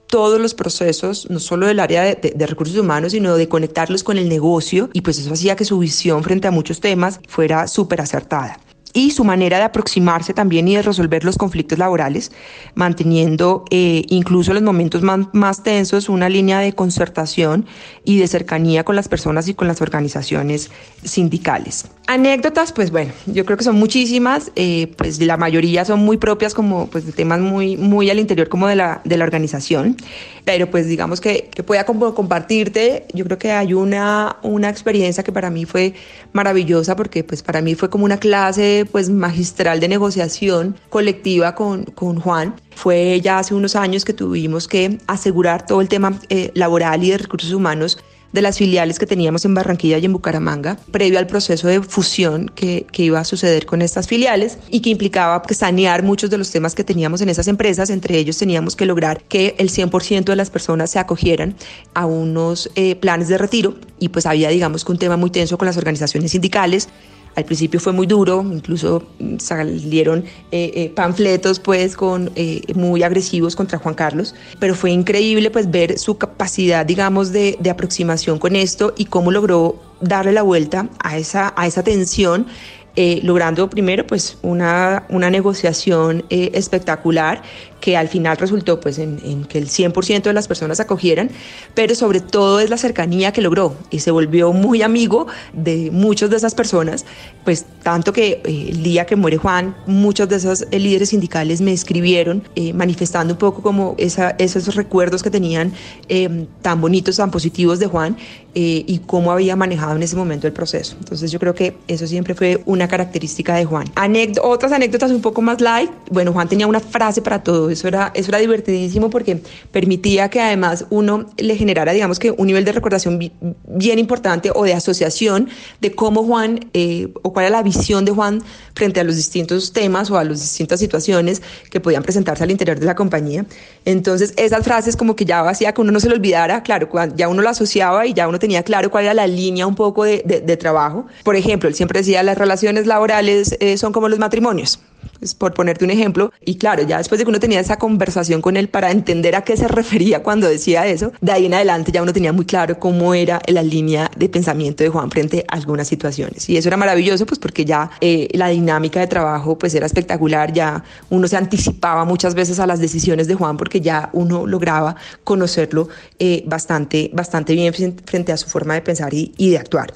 [SPEAKER 13] todos los procesos, no solo del área de, de, de, recursos humanos, sino de conectarlos con el negocio y pues eso hacía que su visión frente a muchos temas fuera súper acertada y su manera de aproximarse también y de resolver los conflictos laborales, manteniendo eh, incluso en los momentos más, más, tensos una línea de concertación y de cercanía con las personas y con las organizaciones sindicales. Anécdotas, pues bueno, yo creo que son muchísimas, eh, pues la mayoría son muy propias como pues de temas muy, muy al interior como de la, de la organización, pero pues digamos que, que pueda como compartirte, yo creo que hay una, una experiencia que para mí fue maravillosa porque pues para mí fue como una clase pues magistral de negociación colectiva con, con Juan. Fue ya hace unos años que tuvimos que asegurar todo el tema eh, laboral y de recursos humanos de las filiales que teníamos en Barranquilla y en Bucaramanga, previo al proceso de fusión que, que, iba a suceder con estas filiales y que implicaba que sanear muchos de los temas que teníamos en esas empresas. Entre ellos teníamos que lograr que el 100% de las personas se acogieran a unos eh, planes de retiro y pues había digamos que un tema muy tenso con las organizaciones sindicales al principio fue muy duro, incluso salieron eh, eh, panfletos pues con eh, muy agresivos contra Juan Carlos, pero fue increíble pues ver su capacidad digamos de, de aproximación con esto y cómo logró darle la vuelta a esa, a esa tensión eh, logrando primero pues una, una negociación eh, espectacular que al final resultó pues en, en que el 100% de las personas acogieran, pero sobre todo es la cercanía que logró y se volvió muy amigo de muchas de esas personas, pues tanto que eh, el día que muere Juan, muchos de esos eh, líderes sindicales me escribieron eh, manifestando un poco como esa, esos recuerdos que tenían eh, tan bonitos, tan positivos de Juan y cómo había manejado en ese momento el proceso. Entonces yo creo que eso siempre fue una característica de Juan. Anécd otras anécdotas un poco más light, bueno, Juan tenía una frase para todo, eso era, eso era divertidísimo porque permitía que además uno le generara, digamos que un nivel de recordación bien importante o de asociación de cómo Juan eh, o cuál era la visión de Juan frente a los distintos temas o a las distintas situaciones que podían presentarse al interior de la compañía. Entonces, esas frases como que ya hacía que uno no se lo olvidara, claro, ya uno lo asociaba y ya uno tenía claro cuál era la línea un poco de, de, de trabajo. Por ejemplo, él siempre decía, las relaciones laborales eh, son como los matrimonios pues por ponerte un ejemplo. Y claro, ya después de que uno tenía esa conversación con él para entender a qué se refería cuando decía eso, de ahí en adelante ya uno tenía muy claro cómo era la línea de pensamiento de Juan frente a algunas situaciones. Y eso era maravilloso, pues porque ya eh, la dinámica de trabajo pues era espectacular, ya uno se anticipaba muchas veces a las decisiones de Juan porque ya uno lograba conocerlo eh, bastante, bastante bien frente a su forma de pensar y, y de actuar.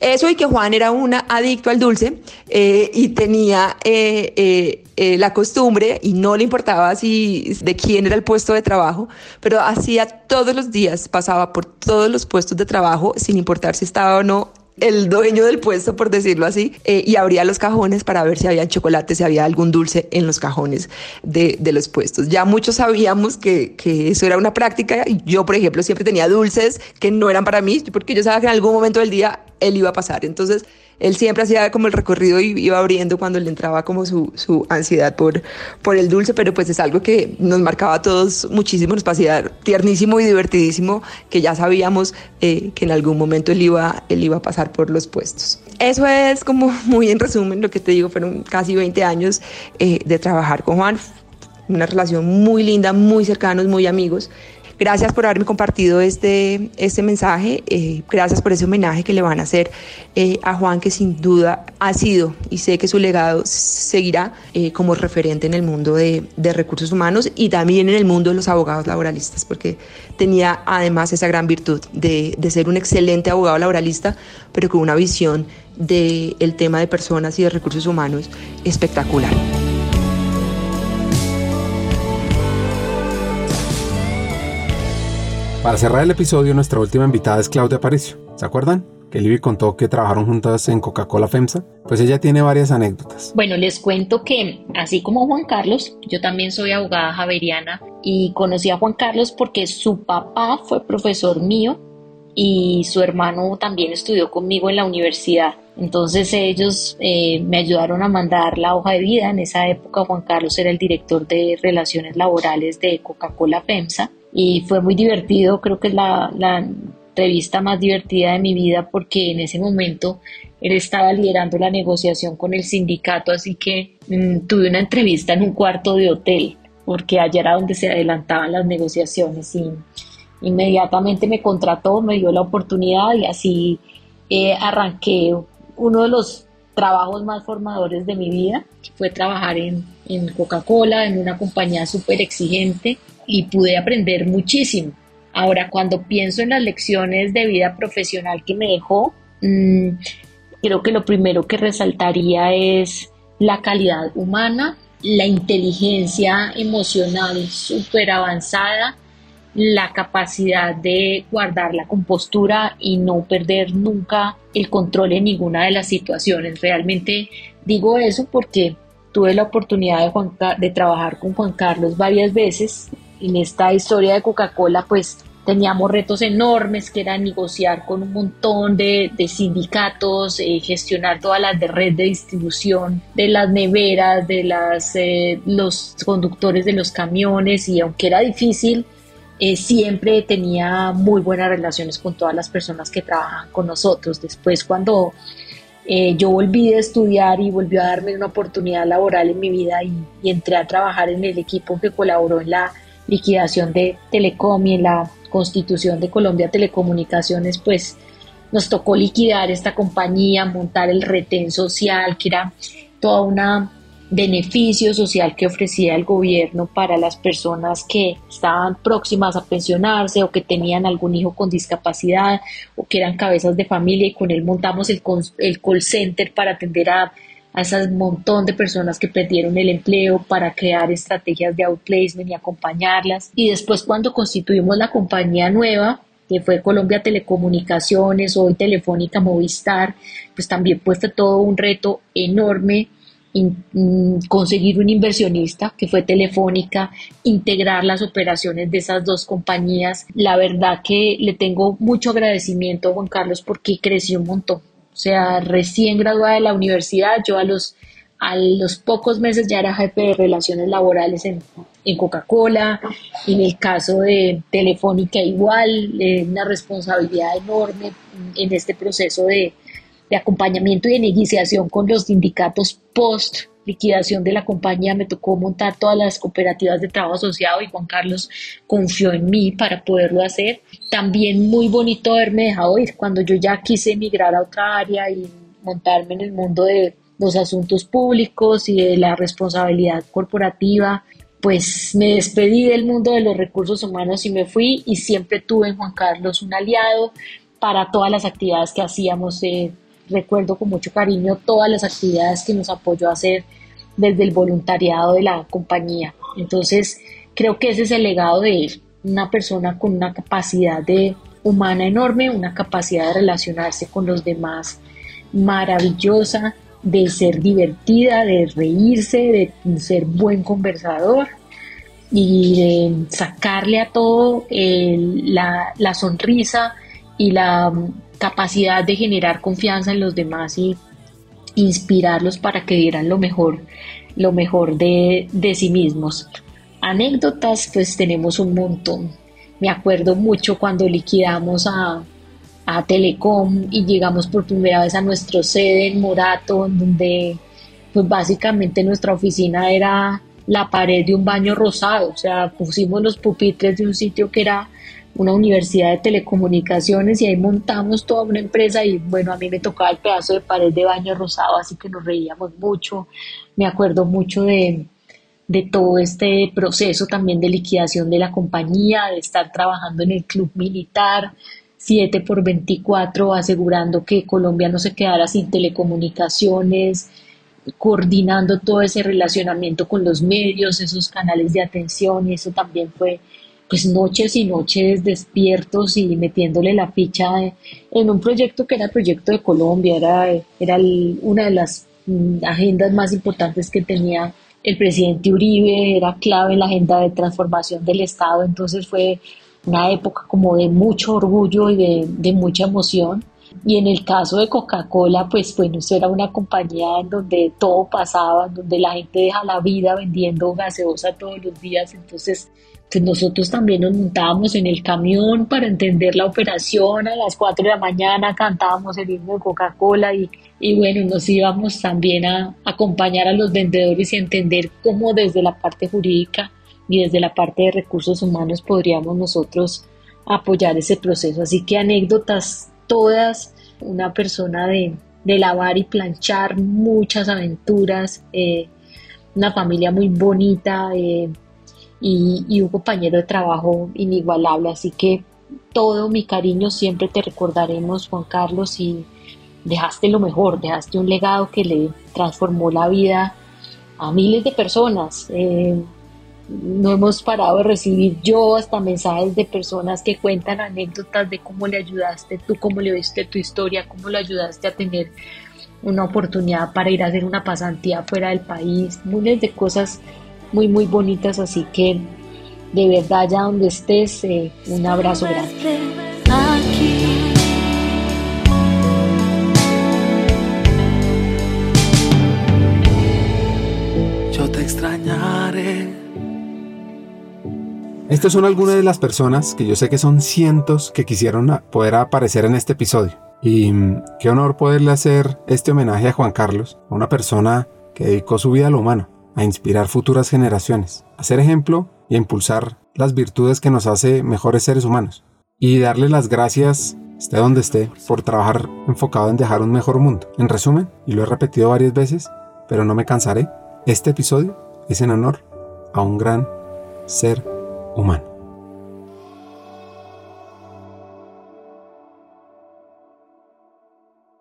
[SPEAKER 13] Eso y que Juan era un adicto al dulce eh, y tenía eh, eh, la costumbre y no le importaba si de quién era el puesto de trabajo, pero hacía todos los días, pasaba por todos los puestos de trabajo sin importar si estaba o no el dueño del puesto, por decirlo así, y abría los cajones para ver si había chocolate, si había algún dulce en los cajones de, de los puestos. Ya muchos sabíamos que, que, eso era una práctica yo, por ejemplo, siempre tenía dulces que no eran para mí, porque yo sabía que en algún momento del día él iba a pasar. Entonces, él siempre hacía como el recorrido y iba abriendo cuando le entraba como su, su ansiedad por, por el dulce, pero pues es algo que nos marcaba a todos muchísimo, nos parecía tiernísimo y divertidísimo, que ya sabíamos eh, que en algún momento él iba, él iba a pasar por los puestos. Eso es como muy en resumen lo que te digo, fueron casi 20 años eh, de trabajar con Juan, una relación muy linda, muy cercanos, muy amigos. Gracias por haberme compartido este, este mensaje. Eh, gracias por ese homenaje que le van a hacer eh, a Juan, que sin duda ha sido y sé que su legado seguirá eh, como referente en el mundo de, de, recursos humanos y también en el mundo de los abogados laboralistas, porque tenía además esa gran virtud de, de ser un excelente abogado laboralista, pero con una visión del el tema de personas y de recursos humanos espectacular.
[SPEAKER 1] Para cerrar el episodio, nuestra última invitada es Claudia Aparicio. ¿Se acuerdan? Que Libby contó que trabajaron juntas en Coca-Cola FEMSA. Pues ella tiene varias anécdotas.
[SPEAKER 4] Bueno, les cuento que, así como Juan Carlos, yo también soy abogada javeriana y conocí a Juan Carlos porque su papá fue profesor mío y su hermano también estudió conmigo en la universidad. Entonces ellos eh, me ayudaron a mandar la hoja de vida. En esa época Juan Carlos era el director de relaciones laborales de Coca-Cola FEMSA y fue muy divertido, creo que es la, la entrevista más divertida de mi vida porque en ese momento él estaba liderando la negociación con el sindicato, así que mmm, tuve una entrevista en un cuarto de hotel. porque allá era donde se adelantaban las negociaciones y inmediatamente me contrató, me dio la oportunidad y así eh, arranqué uno de los trabajos más formadores de mi vida, que fue trabajar en, en Coca-Cola, en una compañía súper exigente y pude aprender muchísimo. Ahora, cuando pienso en las lecciones de vida profesional que me dejó, mmm, creo que lo primero que resaltaría es la calidad humana, la inteligencia emocional súper avanzada, la capacidad de guardar la compostura y no perder nunca el control en ninguna de las situaciones. Realmente digo eso porque tuve la oportunidad de, de trabajar con Juan Carlos varias veces. En esta historia de Coca-Cola, pues teníamos retos enormes que era negociar con un montón de, de sindicatos, eh, gestionar todas las de red de distribución de las neveras, de las, eh, los conductores de los camiones y aunque era difícil, eh, siempre tenía muy buenas relaciones con todas las personas que trabajan con nosotros. Después cuando yo volví a estudiar y volvió a darme una oportunidad laboral en mi vida y entré a trabajar en el equipo que colaboró en la liquidación de Telecom y en la constitución de Colombia Telecomunicaciones, pues nos tocó liquidar esta compañía, montar el retén social, que era toda una beneficio social que ofrecía el gobierno para las personas que estaban próximas a pensionarse o que tenían algún hijo con discapacidad o que eran cabezas de familia y con él montamos el, el call center para atender a a ese montón de personas que perdieron el empleo para crear estrategias de outplacement y acompañarlas. Y después cuando constituimos la compañía nueva, que fue Colombia Telecomunicaciones, hoy Telefónica Movistar, pues también puesto todo un reto enorme mm, conseguir un inversionista que fue Telefónica, integrar las operaciones de esas dos compañías. La verdad que le tengo mucho agradecimiento a Juan Carlos porque creció un montón. O sea, recién graduada de la universidad, yo a los, a los pocos meses ya era jefe de relaciones laborales en, en Coca-Cola. En el caso de Telefónica igual, eh, una responsabilidad enorme en este proceso de, de acompañamiento y de negociación con los sindicatos post liquidación de la compañía, me tocó montar todas las cooperativas de trabajo asociado y Juan Carlos confió en mí para poderlo hacer. También muy bonito haberme dejado ir cuando yo ya quise emigrar a otra área y montarme en el mundo de los asuntos públicos y de la responsabilidad corporativa. Pues me despedí del mundo de los recursos humanos y me fui y siempre tuve en Juan Carlos un aliado para todas las actividades que hacíamos. Eh, recuerdo con mucho cariño todas las actividades que nos apoyó a hacer desde el voluntariado de la compañía. Entonces, creo que ese es el legado de él, una persona con una capacidad de humana enorme, una capacidad de relacionarse con los demás maravillosa, de ser divertida, de reírse, de ser buen conversador y de sacarle a todo la, la sonrisa y la capacidad de generar confianza en los demás y inspirarlos para que dieran lo mejor, lo mejor de, de sí mismos. Anécdotas, pues tenemos un montón. Me acuerdo mucho cuando liquidamos a, a Telecom y llegamos por primera vez a nuestro sede en Morato, donde pues básicamente nuestra oficina era la pared de un baño rosado, o sea, pusimos los pupitres de un sitio que era una universidad de telecomunicaciones y ahí montamos toda una empresa y bueno, a mí me tocaba el pedazo de pared de baño rosado, así que nos reíamos mucho. Me acuerdo mucho de, de todo este proceso también de liquidación de la compañía, de estar trabajando en el club militar, 7 por 24, asegurando que Colombia no se quedara sin telecomunicaciones, coordinando todo ese relacionamiento con los medios, esos canales de atención, y eso también fue pues noches y noches despiertos y metiéndole la ficha en un proyecto que era proyecto de Colombia, era, era una de las mm, agendas más importantes que tenía el presidente Uribe, era clave en la agenda de transformación del Estado, entonces fue una época como de mucho orgullo y de, de mucha emoción. Y en el caso de Coca-Cola, pues bueno, eso era una compañía en donde todo pasaba, en donde la gente deja la vida vendiendo gaseosa todos los días, entonces pues nosotros también nos montábamos en el camión para entender la operación a las 4 de la mañana, cantábamos el himno de Coca-Cola y, y, bueno, nos íbamos también a acompañar a los vendedores y entender cómo desde la parte jurídica y desde la parte de recursos humanos podríamos nosotros apoyar ese proceso. Así que anécdotas todas, una persona de, lavar y planchar, muchas aventuras, eh, una familia muy bonita eh, y, un compañero de trabajo inigualable. Así que todo mi cariño siempre te recordaremos, Juan Carlos, y dejaste lo mejor, dejaste un legado que le transformó la vida a miles de personas. Eh, no hemos parado de recibir yo hasta mensajes de personas que cuentan anécdotas de cómo le ayudaste, tú cómo le viste tu historia, cómo le ayudaste a tener una oportunidad para ir a hacer una pasantía fuera del país, miles de cosas muy muy bonitas, así que de verdad allá donde estés, eh, un abrazo grande.
[SPEAKER 9] Yo te extrañaré.
[SPEAKER 1] Estas son algunas de las personas que yo sé que son cientos que quisieron poder aparecer en este episodio. Y mm, qué honor poderle hacer este homenaje a Juan Carlos, a una persona que dedicó su vida a lo humano, a inspirar futuras generaciones, a ser ejemplo y a impulsar las virtudes que nos hace mejores seres humanos. Y darle las gracias, esté donde esté, por trabajar enfocado en dejar un mejor mundo. En resumen, y lo he repetido varias veces, pero no me cansaré, este episodio es en honor a un gran ser humano.